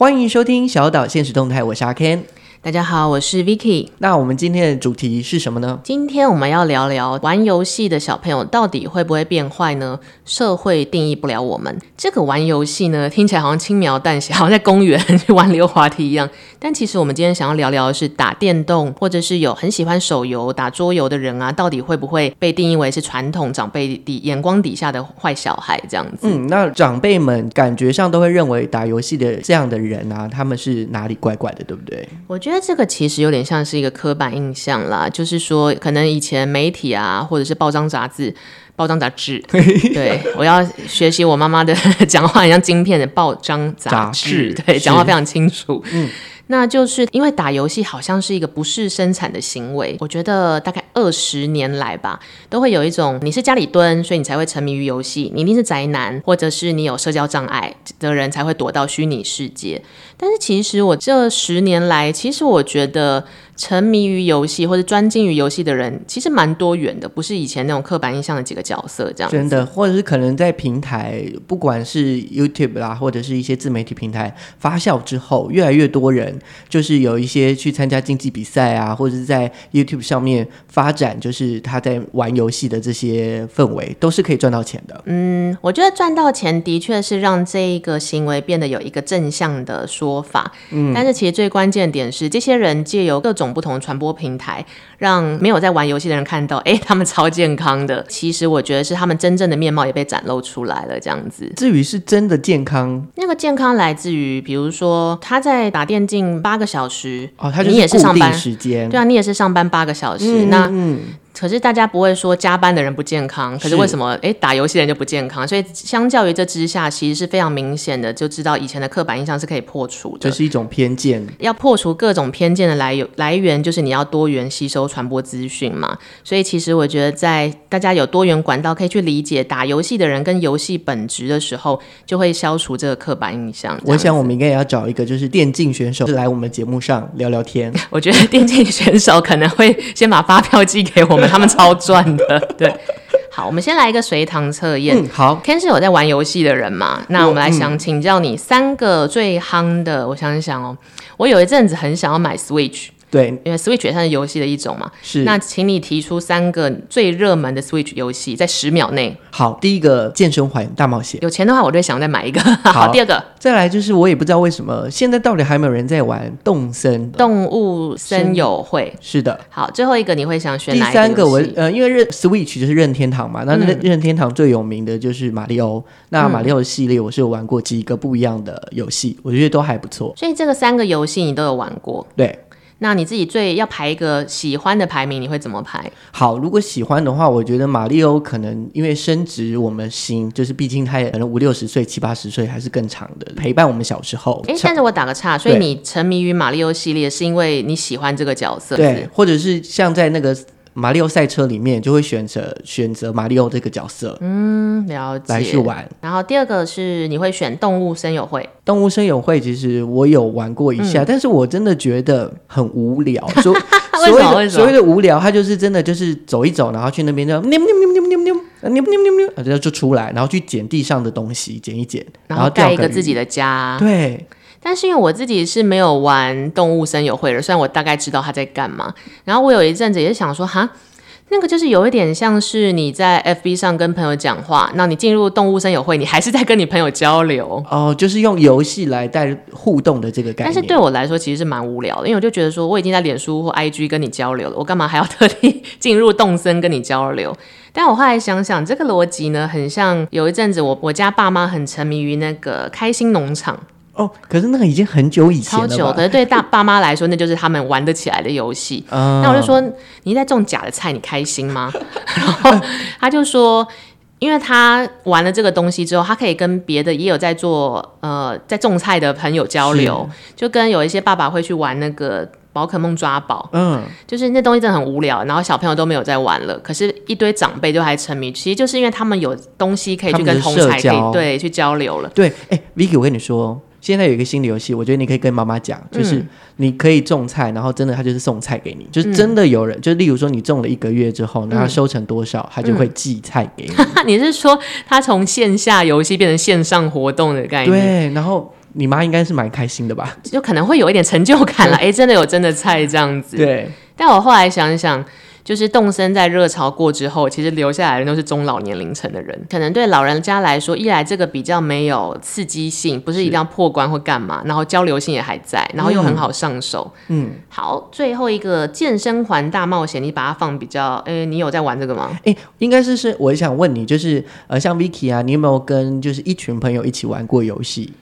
欢迎收听小岛现实动态，我是阿 Ken。大家好，我是 Vicky。那我们今天的主题是什么呢？今天我们要聊聊玩游戏的小朋友到底会不会变坏呢？社会定义不了我们。这个玩游戏呢，听起来好像轻描淡写，好像在公园去 玩溜滑梯一样。但其实我们今天想要聊聊的是打电动，或者是有很喜欢手游、打桌游的人啊，到底会不会被定义为是传统长辈底眼光底下的坏小孩这样子？嗯，那长辈们感觉上都会认为打游戏的这样的人啊，他们是哪里怪怪的，对不对？我觉得这个其实有点像是一个刻板印象啦，就是说，可能以前媒体啊，或者是报章杂志、报章杂志，对，我要学习我妈妈的 讲话，很像晶片的报章杂志，对，讲话非常清楚，嗯。那就是因为打游戏好像是一个不是生产的行为，我觉得大概二十年来吧，都会有一种你是家里蹲，所以你才会沉迷于游戏，你一定是宅男，或者是你有社交障碍的人才会躲到虚拟世界。但是其实我这十年来，其实我觉得。沉迷于游戏或者专精于游戏的人，其实蛮多元的，不是以前那种刻板印象的几个角色这样。真的，或者是可能在平台，不管是 YouTube 啦，或者是一些自媒体平台发酵之后，越来越多人就是有一些去参加竞技比赛啊，或者是在 YouTube 上面发展，就是他在玩游戏的这些氛围，都是可以赚到钱的。嗯，我觉得赚到钱的确是让这一个行为变得有一个正向的说法。嗯，但是其实最关键点是，这些人借由各种不同的传播平台，让没有在玩游戏的人看到，哎，他们超健康的。其实我觉得是他们真正的面貌也被展露出来了，这样子。至于是真的健康，那个健康来自于，比如说他在打电竞八个小时，哦，他就是你也是上班时间，对啊，你也是上班八个小时，嗯、那嗯。可是大家不会说加班的人不健康，可是为什么诶打游戏的人就不健康？所以相较于这之下，其实是非常明显的，就知道以前的刻板印象是可以破除的。这是一种偏见，要破除各种偏见的来由来源，就是你要多元吸收传播资讯嘛。所以其实我觉得，在大家有多元管道可以去理解打游戏的人跟游戏本质的时候，就会消除这个刻板印象。我想我们应该也要找一个就是电竞选手来我们节目上聊聊天。我觉得电竞选手可能会先把发票寄给我们。他们超赚的，对。好，我们先来一个随堂测验。嗯，好。Ken 是有在玩游戏的人嘛？那我们来想请教你三个最夯的。我想一想哦，我有一阵子很想要买 Switch。对，因为 Switch 也算是游戏的一种嘛。是。那请你提出三个最热门的 Switch 游戏，在十秒内。好，第一个健身环大冒险。有钱的话，我就想再买一个。好，好，第二个。再来就是我也不知道为什么现在到底还没有人在玩动森。动物森友会。是的。好，最后一个你会想选哪一个？第三个我呃，因为任 Switch 就是任天堂嘛，那任任天堂最有名的就是马里奥。那马里奥系列我是有玩过几个不一样的游戏，我觉得都还不错。所以这个三个游戏你都有玩过？对。那你自己最要排一个喜欢的排名，你会怎么排？好，如果喜欢的话，我觉得马里欧可能因为升值我们心，就是毕竟他也可能五六十岁、七八十岁还是更长的陪伴我们小时候。哎，但是我打个岔，所以你沉迷于马里欧系列是因为你喜欢这个角色？对，或者是像在那个。马里奥赛车里面就会选择选择马里奥这个角色，嗯，了解，来去玩。然后第二个是你会选动物森友会，动物森友会其实我有玩过一下，嗯、但是我真的觉得很无聊。所所谓的所谓的无聊，它就是真的就是走一走，然后去那边就喵喵喵喵喵喵喵喵喵喵，然后就出来，然后去捡地上的东西，捡一捡，然后盖一个自己的家。对。但是因为我自己是没有玩动物森友会的，虽然我大概知道他在干嘛。然后我有一阵子也是想说，哈，那个就是有一点像是你在 FB 上跟朋友讲话，那你进入动物森友会，你还是在跟你朋友交流。哦，就是用游戏来带互动的这个概念。但是对我来说其实是蛮无聊的，因为我就觉得说我已经在脸书或 IG 跟你交流了，我干嘛还要特地进入动森跟你交流？但我后来想想，这个逻辑呢，很像有一阵子我我家爸妈很沉迷于那个开心农场。哦，可是那个已经很久以前了，超久。可是对大 爸妈来说，那就是他们玩得起来的游戏。嗯、那我就说，你在种假的菜，你开心吗？然后他就说，因为他玩了这个东西之后，他可以跟别的也有在做呃在种菜的朋友交流，就跟有一些爸爸会去玩那个宝可梦抓宝。嗯，就是那东西真的很无聊，然后小朋友都没有在玩了，可是一堆长辈都还沉迷。其实就是因为他们有东西可以去跟同才可以对去交流了。对，哎，Vicky，我跟你说。现在有一个新的游戏，我觉得你可以跟妈妈讲，就是你可以种菜，然后真的他就是送菜给你，就是真的有人，就例如说你种了一个月之后，然后收成多少，他就会寄菜给你。你是说他从线下游戏变成线上活动的概念？对，然后你妈应该是蛮开心的吧？就可能会有一点成就感了。哎、欸，真的有真的菜这样子。对。但我后来想想。就是动身在热潮过之后，其实留下来的都是中老年龄层的人。可能对老人家来说，一来这个比较没有刺激性，不是一定要破关或干嘛，然后交流性也还在，然后又很好上手。嗯，好，最后一个健身环大冒险，你把它放比较，哎，你有在玩这个吗？哎，应该是是，我想问你，就是呃，像 Vicky 啊，你有没有跟就是一群朋友一起玩过游戏？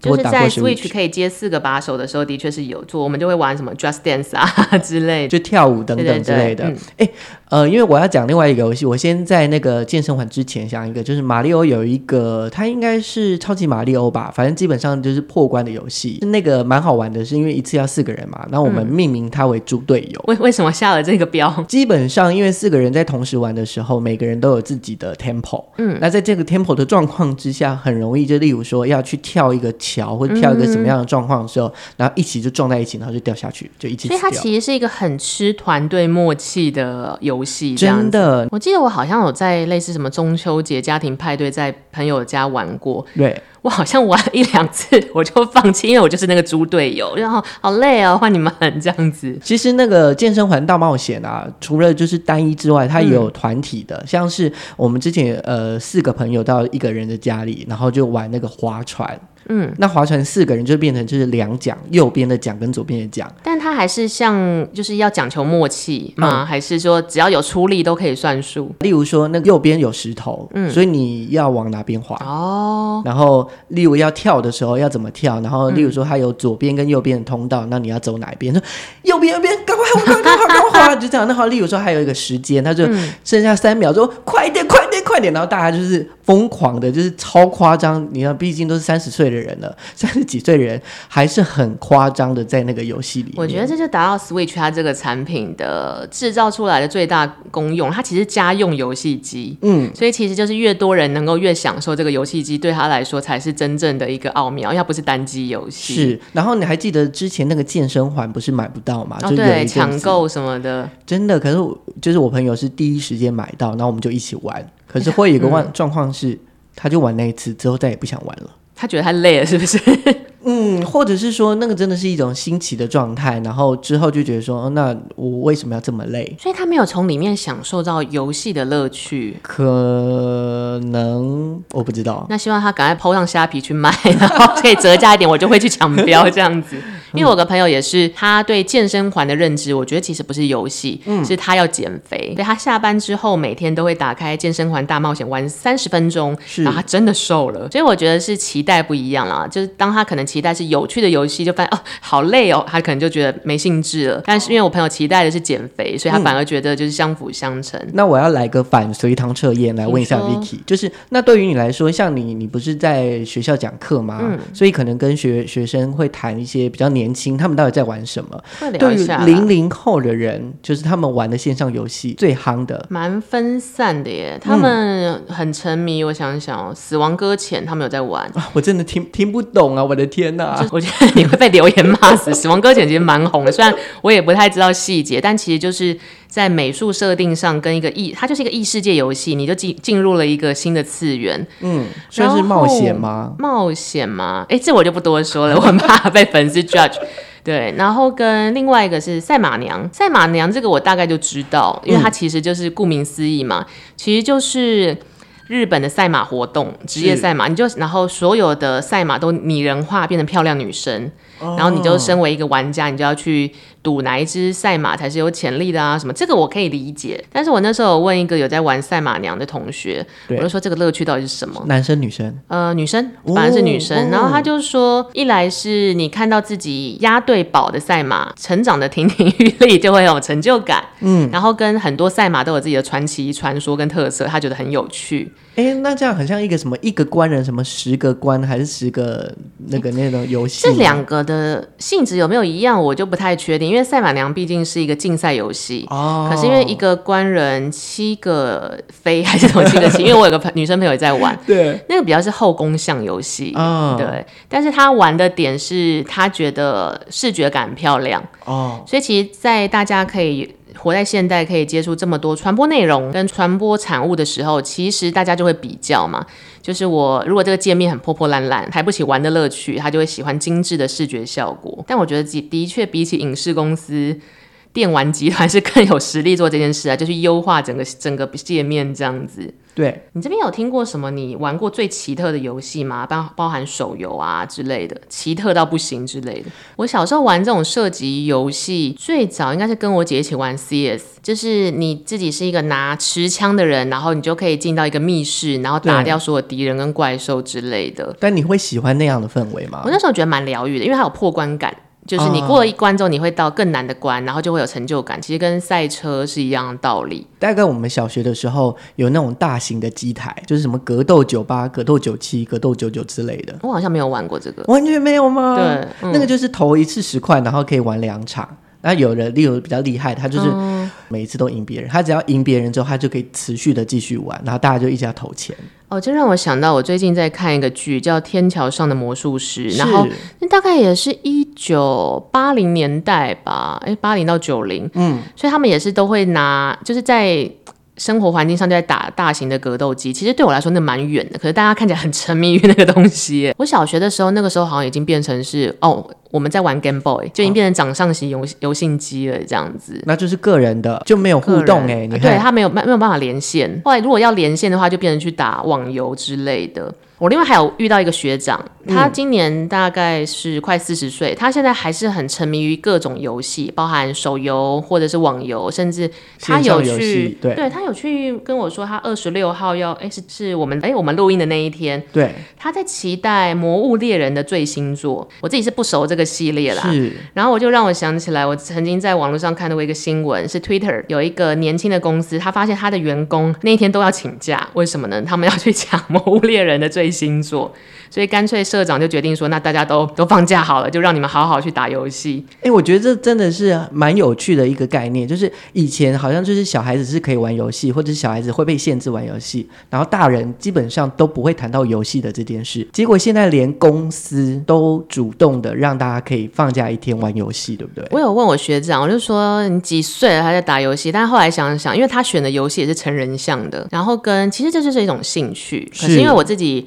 就是在 Switch 可以接四个把手的时候，的确是有做，我们就会玩什么 Just Dance 啊 之类的，就跳舞等等之类的。哎、嗯，呃，因为我要讲另外一个游戏，我先在那个健身环之前讲一个，就是马里欧有一个，它应该是超级马里欧吧，反正基本上就是破关的游戏，那个蛮好玩的，是因为一次要四个人嘛，那我们命名它为猪队友。为、嗯、为什么下了这个标？基本上因为四个人在同时玩的时候，每个人都有自己的 tempo，嗯，那在这个 tempo 的状况之下，很容易就例如说要去跳一个桥或者跳一个。什么样的状况的时候，然后一起就撞在一起，然后就掉下去，就一起。所以它其实是一个很吃团队默契的游戏，真的。我记得我好像有在类似什么中秋节家庭派对，在朋友家玩过。对，我好像玩了一两次我就放弃，因为我就是那个猪队友，然后好累哦，换你们这样子。其实那个健身环大冒险啊，除了就是单一之外，它也有团体的，嗯、像是我们之前呃四个朋友到一个人的家里，然后就玩那个划船。嗯，那划船四个人就变成就是两桨，右边的桨跟左边的桨。但他还是像就是要讲求默契吗？嗯、还是说只要有出力都可以算数？例如说那个右边有石头，嗯，所以你要往哪边划？哦。然后例如要跳的时候要怎么跳？然后例如说他有左边跟右边的通道，那你要走哪一边？说右边右边，赶快快快赶快划！就这样。那好，例如说还有一个时间，他就剩下三秒，说快一点快快点，然后大家就是疯狂的，就是超夸张。你看，毕竟都是三十岁的人。了，三十几岁的人还是很夸张的，在那个游戏里面。我觉得这就达到 Switch 它这个产品的制造出来的最大功用。它其实家用游戏机，嗯，所以其实就是越多人能够越享受这个游戏机，对他来说才是真正的一个奥妙，因为它不是单机游戏。是，然后你还记得之前那个健身环不是买不到吗？哦，对，抢购什么的，真的。可是就是我朋友是第一时间买到，然后我们就一起玩。可是会有一个状状况是，嗯，他就玩那一次之后再也不想玩了。他觉得他累了，是不是？嗯，或者是说，那个真的是一种新奇的状态，然后之后就觉得说，哦，那我为什么要这么累？所以他没有从里面享受到游戏的乐趣。可能我不知道。那希望他赶快 po 上虾皮去卖，然后可以折价一点，我就会去抢标这样子。因为我有个朋友也是，他对健身环的认知，我觉得其实不是游戏，嗯，是他要减肥。所以他下班之后每天都会打开健身环大冒险玩三十分钟，是然后他真的瘦了。所以我觉得是期待不一样啦，就是当他可能期待是有趣的游戏，就发现哦好累哦，他可能就觉得没兴致了。但是因为我朋友期待的是减肥，所以他反而觉得就是相辅相成。嗯、那我要来个反随堂测验来问一下 Vicky，就是那对于你来说，像你你不是在学校讲课吗？嗯，所以可能跟学学生会谈一些比较年轻，他们到底在玩什么？对于零零后的人，就是他们玩的线上游戏最夯的，蛮分散的耶。他们很沉迷，我想想哦，《死亡搁浅》他们有在玩啊，我真的听听不懂啊！我的天哪，我觉得你会被留言骂死。《死亡搁浅》其实蛮红的，虽然我也不太知道细节，但其实就是在美术设定上跟一个异，它就是一个异世界游戏，你就进进入了一个新的次元。嗯，算是冒险吗？冒险吗？哎，这我就不多说了，我很怕被粉丝 judge。对，然后跟另外一个是赛马娘，赛马娘这个我大概就知道，因为它其实就是顾名思义嘛，嗯、其实就是日本的赛马活动，职业赛马，你就然后所有的赛马都拟人化，变成漂亮女生。然后你就身为一个玩家，你就要去赌哪一只赛马才是有潜力的啊？什么这个我可以理解。但是我那时候问一个有在玩赛马娘的同学，我就说这个乐趣到底是什么？男生女生？呃，女生，反正是女生。哦、然后他就说，一来是你看到自己押对宝的赛马成长的亭亭玉立，就会有成就感。嗯，然后跟很多赛马都有自己的传奇、传说跟特色，他觉得很有趣。哎，那这样很像一个什么一个官人什么十个官还是十个那个那种游戏？这两个的性质有没有一样，我就不太确定。因为赛马娘毕竟是一个竞赛游戏，哦，可是因为一个官人七个妃还是什么 七个七？因为我有个朋女生朋友也在玩，对，那个比较是后宫向游戏，哦，对。但是他玩的点是他觉得视觉感很漂亮，哦，所以其实，在大家可以。活在现代，可以接触这么多传播内容跟传播产物的时候，其实大家就会比较嘛。就是我如果这个界面很破破烂烂，抬不起玩的乐趣，他就会喜欢精致的视觉效果。但我觉得的确比起影视公司。电玩集团是更有实力做这件事啊，就是优化整个 整个界面这样子。对，你这边有听过什么你玩过最奇特的游戏吗？包包含手游啊之类的，奇特到不行之类的。我小时候玩这种射击游戏，最早应该是跟我姐一起玩 CS，就是你自己是一个拿持枪的人，然后你就可以进到一个密室，然后打掉所有敌人跟怪兽之类的。但你会喜欢那样的氛围吗？我那时候觉得蛮疗愈的，因为它有破关感。就是你过了一关之后，你会到更难的关，然后就会有成就感。其实跟赛车是一样的道理。大概我们小学的时候有那种大型的机台，就是什么格斗九八、格斗九七、格斗九九之类的。我好像没有玩过这个，完全没有吗？对，嗯、那个就是投一次十块，然后可以玩两场。那有人例如比较厉害，他就是每一次都赢别人。他只要赢别人之后，他就可以持续的继续玩，然后大家就一直要投钱。哦，这让我想到我最近在看一个剧，叫《天桥上的魔术师》，然后那大概也是一九八零年代吧，哎，八零到九零，嗯，所以他们也是都会拿，就是在。生活环境上就在打大型的格斗机，其实对我来说那蛮远的，可是大家看起来很沉迷于那个东西。我小学的时候，那个时候好像已经变成是哦，我们在玩 Game Boy，就已经变成掌上型游游戏机了这样子。那就是个人的，就没有互动哎，对，他没有没有办法连线。后来如果要连线的话，就变成去打网游之类的。我另外还有遇到一个学长，他今年大概是快四十岁，他现在还是很沉迷于各种游戏，包含手游或者是网游，甚至他有去，对，对他有去跟我说，他二十六号要，哎，是是我们哎我们录音的那一天，对，他在期待《魔物猎人》的最新作，我自己是不熟这个系列啦，是，然后我就让我想起来，我曾经在网络上看到过一个新闻，是 Twitter 有一个年轻的公司，他发现他的员工那一天都要请假，为什么呢？他们要去抢《魔物猎人》的最星座，所以干脆社长就决定说，那大家都都放假好了，就让你们好好去打游戏。哎、欸，我觉得这真的是蛮有趣的一个概念，就是以前好像就是小孩子是可以玩游戏，或者是小孩子会被限制玩游戏，然后大人基本上都不会谈到游戏的这件事。结果现在连公司都主动的让大家可以放假一天玩游戏，对不对？我有问我学长，我就说你几岁了还在打游戏？但是后来想想，因为他选的游戏也是成人向的，然后跟其实这就是一种兴趣，可是因为我自己。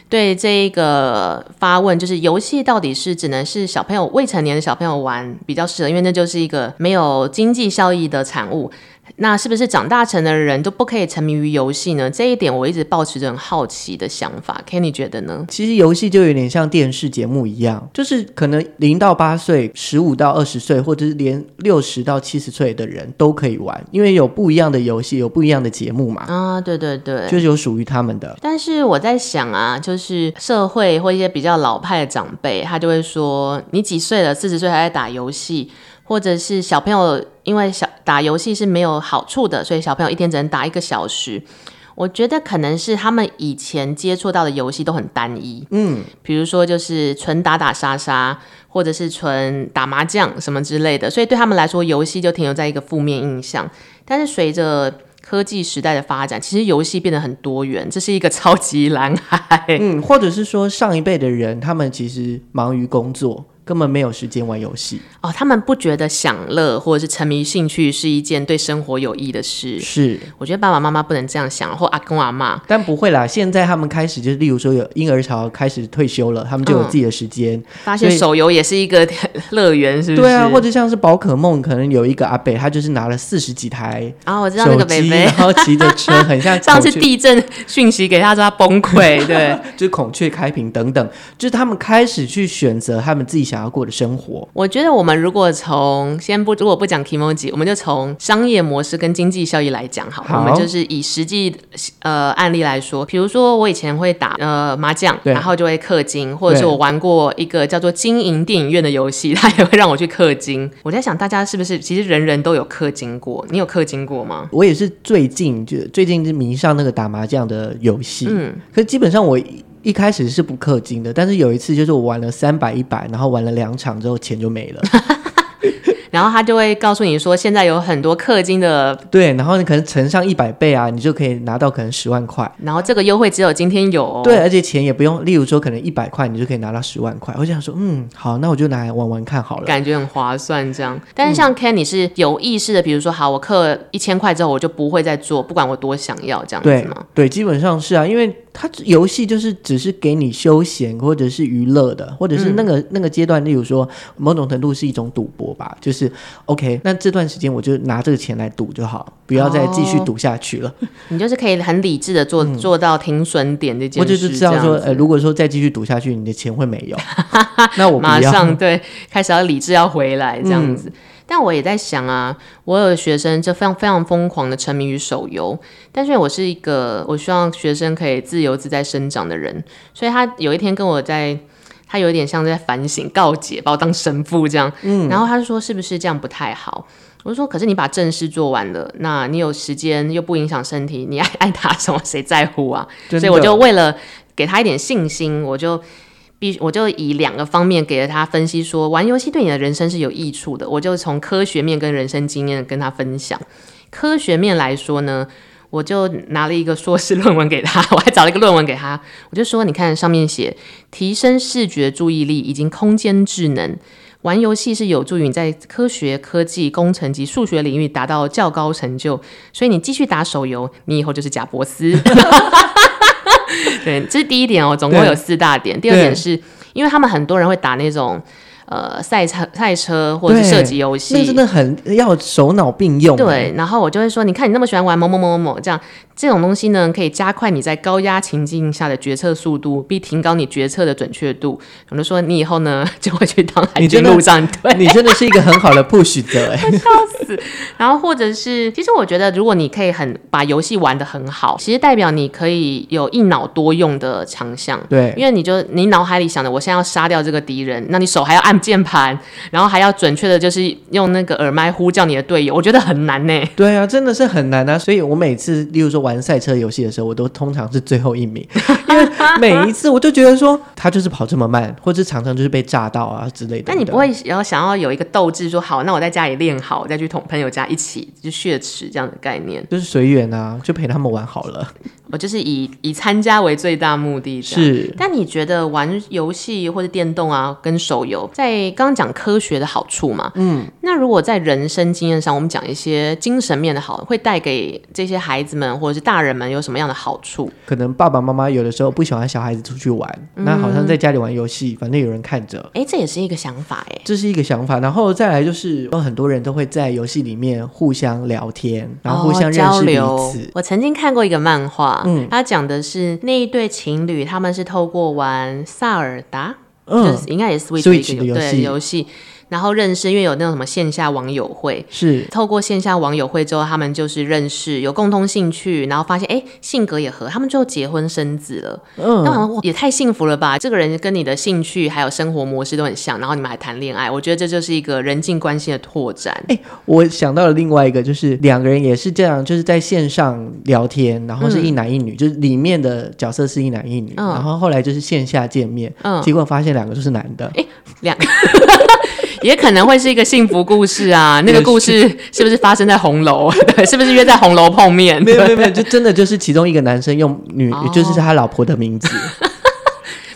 对这一个发问，就是游戏到底是只能是小朋友、未成年的小朋友玩比较适合，因为那就是一个没有经济效益的产物。那是不是长大成的人都不可以沉迷于游戏呢？这一点我一直抱持着很好奇的想法。Kenny 觉得呢？其实游戏就有点像电视节目一样，就是可能零到八岁、十五到二十岁，或者是连六十到七十岁的人都可以玩，因为有不一样的游戏，有不一样的节目嘛。啊，对对对，就是有属于他们的。但是我在想啊，就是社会或一些比较老派的长辈，他就会说：“你几岁了？四十岁还在打游戏？”或者是小朋友，因为小打游戏是没有好处的，所以小朋友一天只能打一个小时。我觉得可能是他们以前接触到的游戏都很单一，嗯，比如说就是纯打打杀杀，或者是纯打麻将什么之类的，所以对他们来说，游戏就停留在一个负面印象。但是随着科技时代的发展，其实游戏变得很多元，这是一个超级蓝海。嗯，或者是说上一辈的人，他们其实忙于工作。根本没有时间玩游戏哦，他们不觉得享乐或者是沉迷兴趣是一件对生活有益的事。是，我觉得爸爸妈妈不能这样想，或阿公阿妈。但不会啦，现在他们开始就是，例如说有婴儿潮开始退休了，他们就有自己的时间，嗯、发现手游也是一个 乐园，是不是？对啊，或者像是宝可梦，可能有一个阿北，他就是拿了四十几台啊、哦，我知道那个北北，然后骑着车，很像 上次地震讯息给他说他崩溃，对，就是孔雀开屏等等，就是他们开始去选择他们自己想要过的生活。我觉得我们如果从先不如果不讲 kimoji，我们就从商业模式跟经济效益来讲好，好，我们就是以实际呃案例来说，比如说我以前会打呃麻将，然后就会氪金，或者是我玩过一个叫做经营电影院的游戏，它也会让我去氪金。我在想大家是不是其实人人都有氪金过？你有氪金过吗？我也是最近就最近是迷上那个打麻将的游戏，嗯，可是基本上我。一开始是不氪金的，但是有一次就是我玩了三百一百，然后玩了两场之后钱就没了。然后他就会告诉你说，现在有很多氪金的，对，然后你可能乘上一百倍啊，你就可以拿到可能十万块。然后这个优惠只有今天有哦，对，而且钱也不用，例如说可能一百块，你就可以拿到十万块。我想说，嗯，好，那我就拿来玩玩看好了，感觉很划算这样。但是像 Ken，你是有意识的，比如说，好，我氪一千块之后，我就不会再做，不管我多想要这样子吗？对，对，基本上是啊，因为它游戏就是只是给你休闲或者是娱乐的，或者是那个、嗯、那个阶段，例如说某种程度是一种赌博吧，就是 OK，那这段时间我就拿这个钱来赌就好，不要再继续赌下去了。哦、你就是可以很理智的做、嗯、做到停损点这件事，我就是知道说，呃，如果说再继续赌下去，你的钱会没有，那我马上对开始要理智要回来这样子。嗯但我也在想啊，我有学生就非常非常疯狂的沉迷于手游，但是我是一个我希望学生可以自由自在生长的人，所以他有一天跟我在，他有一点像在反省告解，把我当神父这样，嗯，然后他就说是不是这样不太好？我就说可是你把正事做完了，那你有时间又不影响身体，你爱 爱他什么谁在乎啊？所以我就为了给他一点信心，我就。必我就以两个方面给了他分析，说玩游戏对你的人生是有益处的。我就从科学面跟人生经验跟他分享。科学面来说呢，我就拿了一个硕士论文给他，我还找了一个论文给他。我就说，你看上面写提升视觉注意力以及空间智能，玩游戏是有助于你在科学、科技、工程及数学领域达到较高成就。所以你继续打手游，你以后就是贾伯斯。对，这是第一点哦，总共有四大点。第二点是因为他们很多人会打那种。呃，赛车、赛车或者是射击游戏，那真的很要手脑并用。对，然后我就会说，你看你那么喜欢玩某某某某某，这样这种东西呢，可以加快你在高压情境下的决策速度，并提高你决策的准确度。我就说，你以后呢 就会去当海军陆战队，你真的是一个很好的 push 者，哎，笑死。然后或者是，其实我觉得，如果你可以很把游戏玩的很好，其实代表你可以有一脑多用的强项。对，因为你就你脑海里想的，我现在要杀掉这个敌人，那你手还要按。键盘，然后还要准确的，就是用那个耳麦呼叫你的队友，我觉得很难呢。对啊，真的是很难啊！所以我每次，例如说玩赛车游戏的时候，我都通常是最后一名，因为每一次我就觉得说他就是跑这么慢，或者常常就是被炸到啊之类的。但你不会要想要有一个斗志，说好，那我在家里练好，再去同朋友家一起就血池这样的概念，就是随缘啊，就陪他们玩好了。我就是以以参加为最大目的。是，但你觉得玩游戏或者电动啊，跟手游，在刚刚讲科学的好处嘛？嗯，那如果在人生经验上，我们讲一些精神面的好，会带给这些孩子们或者是大人们有什么样的好处？可能爸爸妈妈有的时候不喜欢小孩子出去玩，嗯、那好像在家里玩游戏，反正有人看着。哎、欸，这也是一个想法哎，这是一个想法。然后再来就是，有很多人都会在游戏里面互相聊天，然后互相认识彼此。哦、交流。我曾经看过一个漫画。嗯，他讲的是那一对情侣，他们是透过玩萨尔达，嗯，就是应该也是 Switch, 的游戏。然后认识，因为有那种什么线下网友会，是透过线下网友会之后，他们就是认识，有共同兴趣，然后发现哎，性格也合，他们就结婚生子了。嗯，那好像也太幸福了吧？这个人跟你的兴趣还有生活模式都很像，然后你们还谈恋爱，我觉得这就是一个人际关系的拓展。哎，我想到了另外一个，就是两个人也是这样，就是在线上聊天，然后是一男一女，嗯、就是里面的角色是一男一女，嗯、然后后来就是线下见面，嗯，结果发现两个都是男的。哎，两个。也可能会是一个幸福故事啊！那个故事是不是发生在红楼？对，是不是约在红楼碰面？没有没有没有，就真的就是其中一个男生用女，哦、就是他老婆的名字。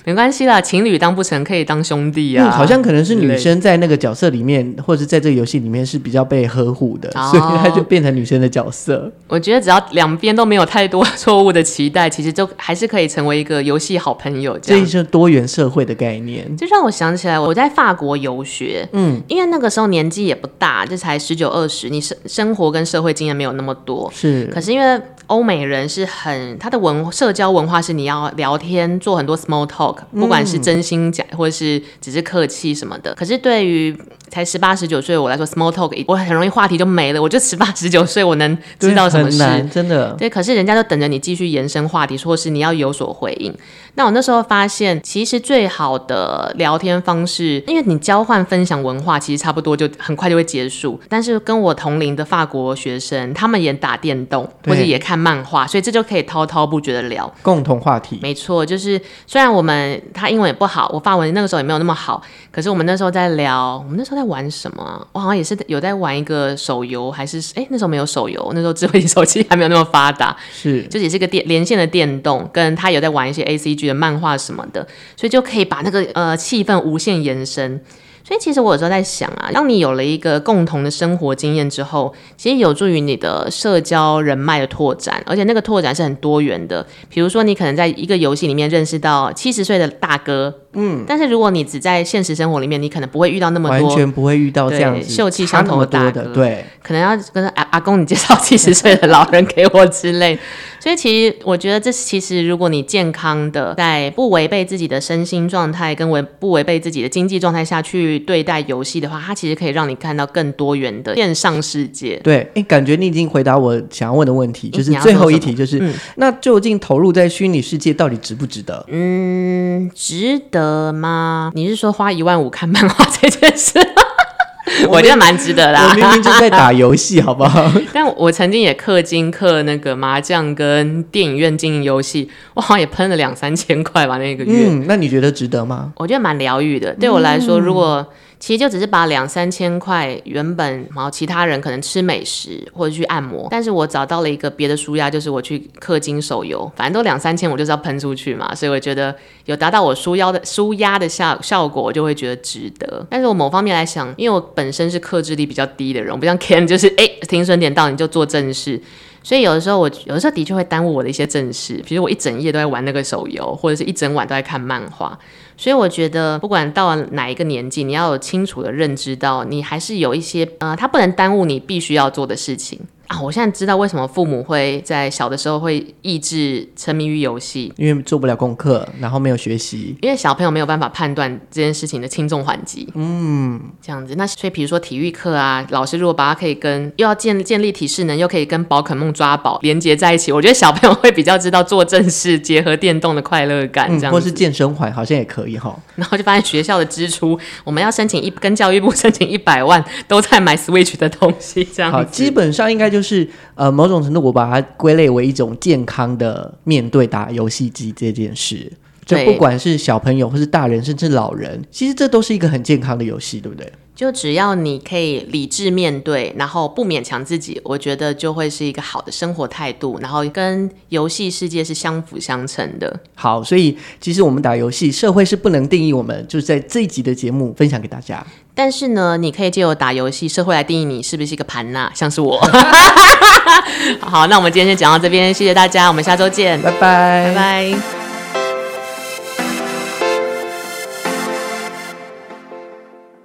没关系啦，情侣当不成，可以当兄弟啊。嗯、好像可能是女生在那个角色里面，或者在这个游戏里面是比较被呵护的，哦、所以她就变成女生的角色。我觉得只要两边都没有太多错误的期待，其实就还是可以成为一个游戏好朋友。这样，这是多元社会的概念。就让我想起来，我在法国游学，嗯，因为那个时候年纪也不大，就才十九二十，你生生活跟社会经验没有那么多，是。可是因为欧美人是很他的文社交文化是你要聊天，做很多 small talk。不管是真心讲，或者是只是客气什么的，可是对于才十八十九岁我来说，small talk 我很容易话题就没了。我就十八 十九岁，我能知道什么事？真的。对，可是人家就等着你继续延伸话题，或是你要有所回应。那我那时候发现，其实最好的聊天方式，因为你交换分享文化，其实差不多就很快就会结束。但是跟我同龄的法国学生，他们也打电动，或者也看。看漫画，所以这就可以滔滔不绝的聊共同话题。没错，就是虽然我们他英文也不好，我发文那个时候也没有那么好，可是我们那时候在聊，我们那时候在玩什么？我好像也是有在玩一个手游，还是哎那时候没有手游，那时候智慧型手机还没有那么发达，是就也是个电连线的电动，跟他有在玩一些 ACG 的漫画什么的，所以就可以把那个呃气氛无限延伸。所以其实我有时候在想啊，当你有了一个共同的生活经验之后，其实有助于你的社交人脉的拓展，而且那个拓展是很多元的。比如说，你可能在一个游戏里面认识到七十岁的大哥，嗯，但是如果你只在现实生活里面，你可能不会遇到那么多，完全不会遇到这样子秀气相投的大哥，对，可能要跟阿阿公你介绍七十岁的老人给我之类。所以其实我觉得，这其实如果你健康的在不违背自己的身心状态，跟违不违背自己的经济状态下去对待游戏的话，它其实可以让你看到更多元的线上世界。对，哎，感觉你已经回答我想要问的问题，就是最后一题，就是、嗯、那究竟投入在虚拟世界到底值不值得？嗯，值得吗？你是说花一万五看漫画这件事？我觉得蛮值得啦。我明明就在打游戏，好不好？但我曾经也氪金氪那个麻将跟电影院经营游戏，我好像也喷了两三千块吧，那个月。嗯，那你觉得值得吗？我觉得蛮疗愈的。对我来说，如果其实就只是把两三千块原本，然后其他人可能吃美食或者去按摩，但是我找到了一个别的舒压，就是我去氪金手游，反正都两三千，我就是要喷出去嘛，所以我觉得有达到我舒腰的舒压的效效果，我就会觉得值得。但是我某方面来想，因为我本身是克制力比较低的人，我不像 Ken，就是哎停损点到你就做正事。所以有的时候我有的时候的确会耽误我的一些正事，比如我一整夜都在玩那个手游，或者是一整晚都在看漫画。所以我觉得不管到了哪一个年纪，你要有清楚的认知到，你还是有一些呃，它不能耽误你必须要做的事情。啊，我现在知道为什么父母会在小的时候会抑制沉迷于游戏，因为做不了功课，然后没有学习，因为小朋友没有办法判断这件事情的轻重缓急。嗯，这样子。那所以，比如说体育课啊，老师如果把它可以跟又要建建立体适能，又可以跟宝可梦抓宝连接在一起，我觉得小朋友会比较知道做正事结合电动的快乐感。这样或是健身环好像也可以哈。然后就发现学校的支出，我们要申请一跟教育部申请一百万，都在买 Switch 的东西，这样子。好，基本上应该就是呃。某种程度，我把它归类为一种健康的面对打游戏机这件事。就不管是小朋友，或是大人，甚至老人，其实这都是一个很健康的游戏，对不对？就只要你可以理智面对，然后不勉强自己，我觉得就会是一个好的生活态度，然后跟游戏世界是相辅相成的。好，所以其实我们打游戏，社会是不能定义我们，就是在这一集的节目分享给大家。但是呢，你可以借由打游戏，社会来定义你是不是一个盘呐，像是我。好，那我们今天就讲到这边，谢谢大家，我们下周见，拜拜，拜拜。